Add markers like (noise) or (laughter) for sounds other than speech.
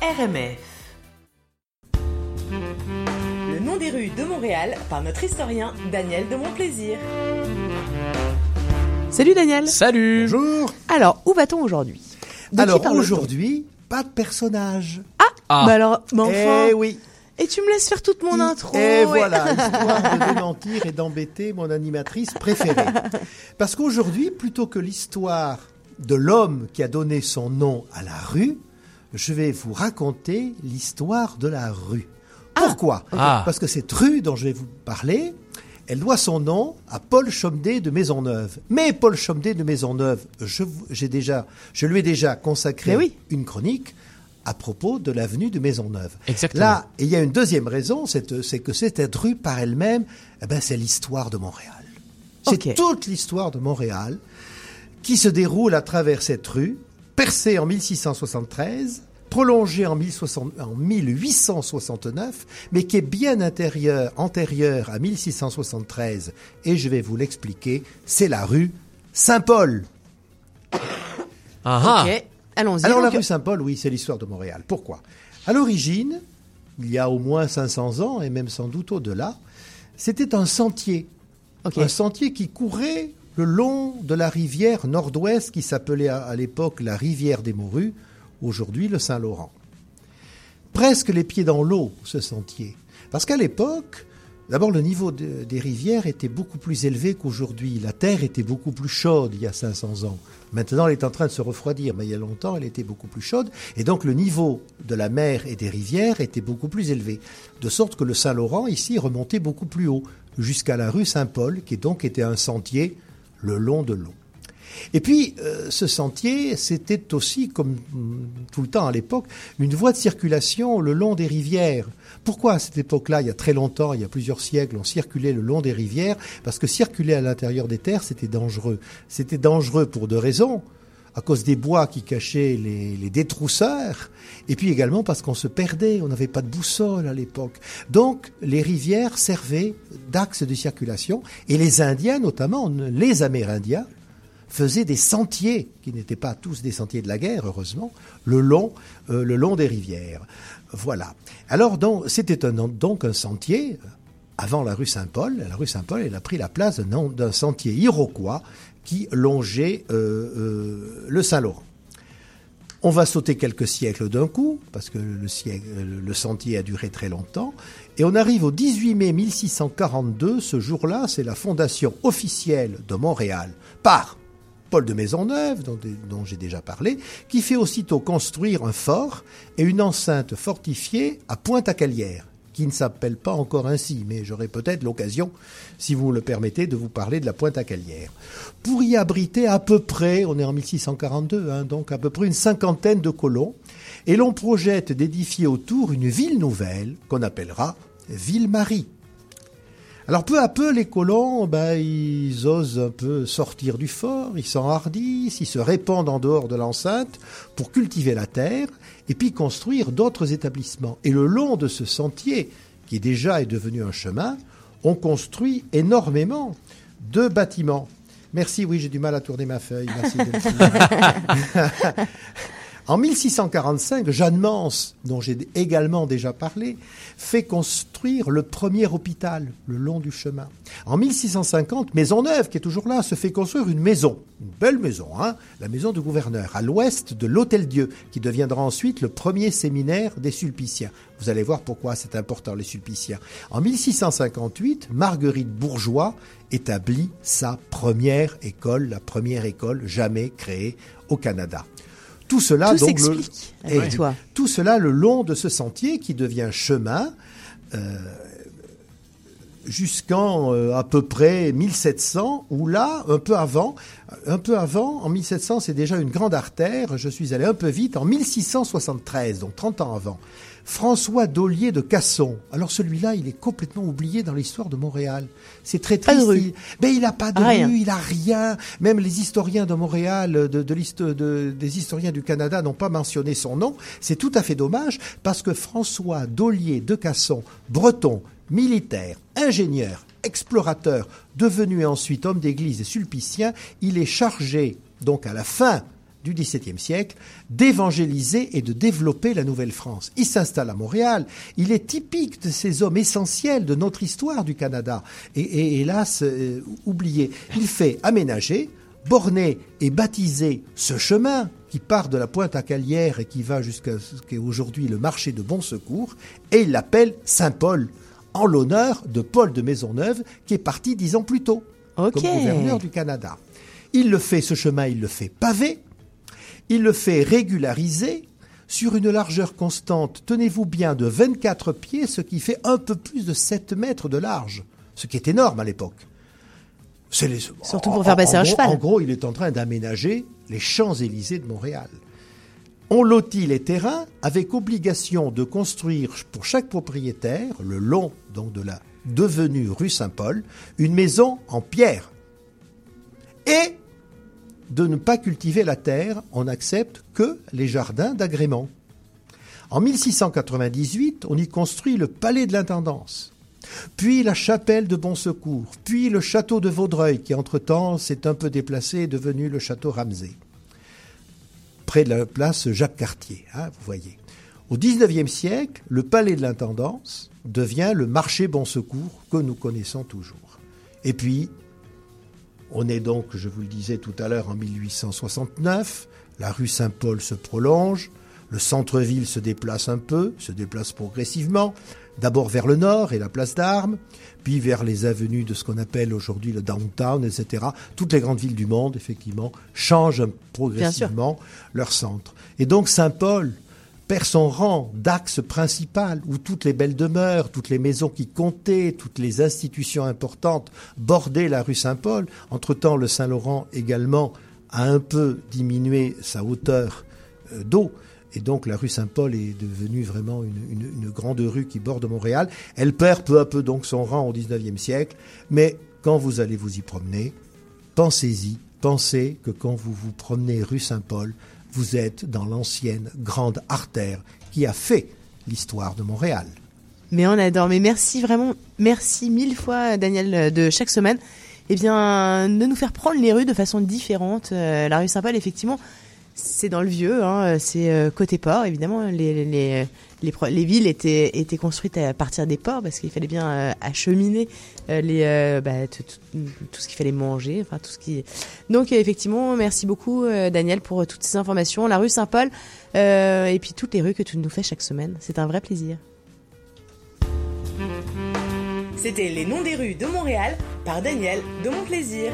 RMF. Le nom des rues de Montréal par notre historien Daniel de Montplaisir. Salut Daniel. Salut. Bonjour. Alors, où va-t-on aujourd'hui? De Alors aujourd'hui, pas de personnage. Ah, Ah. Bah alors, mais enfin. Eh oui. Et tu me laisses faire toute mon intro. Et ouais. voilà, (laughs) histoire de démentir et d'embêter mon animatrice préférée. Parce qu'aujourd'hui, plutôt que l'histoire de l'homme qui a donné son nom à la rue, je vais vous raconter l'histoire de la rue. Pourquoi Ah. Parce que cette rue dont je vais vous parler, elle doit son nom à Paul Chomdet de Maisonneuve. Mais Paul Chomdet de Maisonneuve, je, déjà, je lui ai déjà consacré oui. une chronique à propos de l'avenue de Maisonneuve. Exactement. Là, il y a une deuxième raison, c'est c'est que cette rue par elle-même, eh ben, c'est l'histoire de Montréal. C'est toute l'histoire de Montréal qui se déroule à travers cette rue, percée en 1673, prolongée en, 1060 en 1869, mais qui est bien intérieure, antérieure à 1673, et je vais vous l'expliquer, c'est la rue Saint-Paul. Ah, ah. Ok, allons-y. Alors la rue Saint-Paul, oui, c'est l'histoire de Montréal. Pourquoi? À l'origine, il y a au moins 500 ans, et même sans doute au-delà, c'était un sentier. Un sentier qui courait le long de la rivière nord-ouest qui s'appelait à, l'époque la rivière des Morues, aujourd'hui le Saint-Laurent. Presque les pieds dans l'eau, ce sentier. Parce qu'à l'époque, d'abord le niveau de- des rivières était beaucoup plus élevé qu'aujourd'hui. La terre était beaucoup plus chaude il y a 500 ans. Maintenant, elle est en train de se refroidir, mais il y a longtemps, elle était beaucoup plus chaude. Et donc, le niveau de la mer et des rivières était beaucoup plus élevé. De sorte que le Saint-Laurent, ici, remontait beaucoup plus haut, jusqu'à la rue Saint-Paul, qui donc était un sentier le long de l'eau. Et puis, euh, ce sentier, c'était aussi, comme tout le temps à l'époque, une voie de circulation le long des rivières. Pourquoi à cette époque-là, il y a très longtemps, il y a plusieurs siècles, on circulait le long des rivières? Parce que circuler à l'intérieur des terres, c'était dangereux. C'était dangereux pour deux raisons. À cause des bois qui cachaient les, détrousseurs, et puis également parce qu'on se perdait, on n'avait pas de boussole à l'époque. Donc les rivières servaient d'axe de circulation, et les Indiens, notamment les Amérindiens, faisaient des sentiers, qui n'étaient pas tous des sentiers de la guerre, heureusement, le long, euh, le long des rivières. Voilà. Alors, c'était donc un sentier, euh, avant la rue Saint-Paul. La rue Saint-Paul, elle a pris la place d'un sentier iroquois qui longeait euh, euh, le Saint-Laurent. On va sauter quelques siècles d'un coup, parce que le, sentier a duré très longtemps, et on arrive au 18 mai 1642. Ce jour-là, c'est la fondation officielle de Montréal par Paul de Maisonneuve, dont, dont j'ai déjà parlé, qui fait aussitôt construire un fort et une enceinte fortifiée à Pointe-à-Calière, qui ne s'appelle pas encore ainsi, mais j'aurai peut-être l'occasion, si vous le permettez, de vous parler de la Pointe-à-Calière. Pour y abriter à peu près, on est en 1642, hein, donc à peu près une cinquantaine de colons, et l'on projette d'édifier autour une ville nouvelle qu'on appellera Ville-Marie. Alors peu à peu, les colons, ben, ils osent un peu sortir du fort, ils s'enhardissent, ils se répandent en dehors de l'enceinte pour cultiver la terre et puis construire d'autres établissements. Et le long de ce sentier, qui déjà est devenu un chemin, on construit énormément de bâtiments. Merci, oui, j'ai du mal à tourner ma feuille. Merci. (laughs) (laughs) En 1645, Jeanne Mance, dont j'ai également déjà parlé, fait construire le premier hôpital le long du chemin. En 1650, Maisonneuve, qui est toujours là, se fait construire une maison, une belle maison, hein, la maison du gouverneur, à l'ouest de l'Hôtel-Dieu, qui deviendra ensuite le premier séminaire des Sulpiciens. Vous allez voir pourquoi c'est important, les Sulpiciens. En 1658, Marguerite Bourgeois établit sa première école, la première école jamais créée au Canada. Tout cela, Tout donc, le, toi. tout cela le long de ce sentier qui devient chemin euh, jusqu'en euh, à peu près 1700, où là, un peu avant, un peu avant, en 1700, c'est déjà une grande artère. Je suis allé un peu vite en 1673, donc 30 ans avant. François Dollier de Casson. Alors celui-là, il est complètement oublié dans l'histoire de Montréal. C'est très Pas de triste. rue. Il, ben, il a pas de Rien. rue, il a rien. Même les historiens de Montréal, de, de des historiens du Canada n'ont pas mentionné son nom. C'est tout à fait dommage parce que François Dollier de Casson, breton, militaire, ingénieur, explorateur, devenu ensuite homme d'église et sulpicien, il est chargé, donc à la fin du XVIIe siècle d'évangéliser et de développer la Nouvelle-France. Il s'installe à Montréal. Il est typique de ces hommes essentiels de notre histoire du Canada et, hélas euh, oublié. Il fait aménager, borner et baptiser ce chemin qui part de la pointe à Calière et qui va jusqu'à ce qu'est aujourd'hui le marché de Bon Secours, et il l'appelle Saint-Paul, en l'honneur de Paul de Maisonneuve, qui est parti dix ans plus tôt, comme gouverneur du Canada. Il le fait, ce chemin, il le fait pavé, il le fait régulariser sur une largeur constante, tenez-vous bien, de 24 pieds, ce qui fait un peu plus de 7 mètres de large, ce qui est énorme à l'époque. Les- Surtout pour faire passer en un gros- cheval. En gros, il est en train d'aménager les Champs-Élysées de Montréal. On lotit les terrains avec obligation de construire pour chaque propriétaire, le long donc de la devenue rue Saint-Paul, une maison en pierre. Et de ne pas cultiver la terre, on n'accepte que les jardins d'agrément. En 1698, on y construit le palais de l'intendance, puis la chapelle de Bon Secours, puis le château de Vaudreuil, qui entre-temps s'est un peu déplacé et devenu le château Ramsay, près de la place Jacques Cartier, hein, vous voyez. Au XIXe siècle, le palais de l'intendance devient le marché Bon Secours que nous connaissons toujours. Et puis, on est donc, je vous le disais tout à l'heure, en 1869. La rue Saint-Paul se prolonge. Le centre-ville se déplace un peu, se déplace progressivement. D'abord vers le nord et la place d'Armes, puis vers les avenues de ce qu'on appelle aujourd'hui le downtown, etc. Toutes les grandes villes du monde, effectivement, changent progressivement leur centre. Et donc Saint-Paul perd son rang d'axe principal où toutes les belles demeures, toutes les maisons qui comptaient, toutes les institutions importantes bordaient la rue Saint-Paul. Entre-temps, le Saint-Laurent également a un peu diminué sa hauteur euh, d'eau. Et donc la rue Saint-Paul est devenue vraiment une, grande rue qui borde Montréal. Elle perd peu à peu donc son rang au XIXe siècle. Mais quand vous allez vous y promener, pensez-y, pensez que quand vous vous promenez rue Saint-Paul, vous êtes dans l'ancienne grande artère qui a fait l'histoire de Montréal. Mais on adore. Mais merci vraiment, merci mille fois Daniel de chaque semaine. Eh bien, de nous faire prendre les rues de façon différente. Euh, la rue Saint-Paul, effectivement, c'est dans le vieux, hein, c'est euh, côté port, évidemment. Les, les, les, les, villes étaient, étaient construites à partir des ports parce qu'il fallait bien euh, acheminer euh, les, bah, tout, ce qu'il fallait manger, enfin tout ce qui. Donc effectivement, merci beaucoup Daniel pour toutes ces informations. La rue Saint-Paul et puis toutes les rues que tu nous fais chaque semaine, c'est un vrai plaisir. C'était Les Noms des rues de Montréal par Daniel de Mon Plaisir.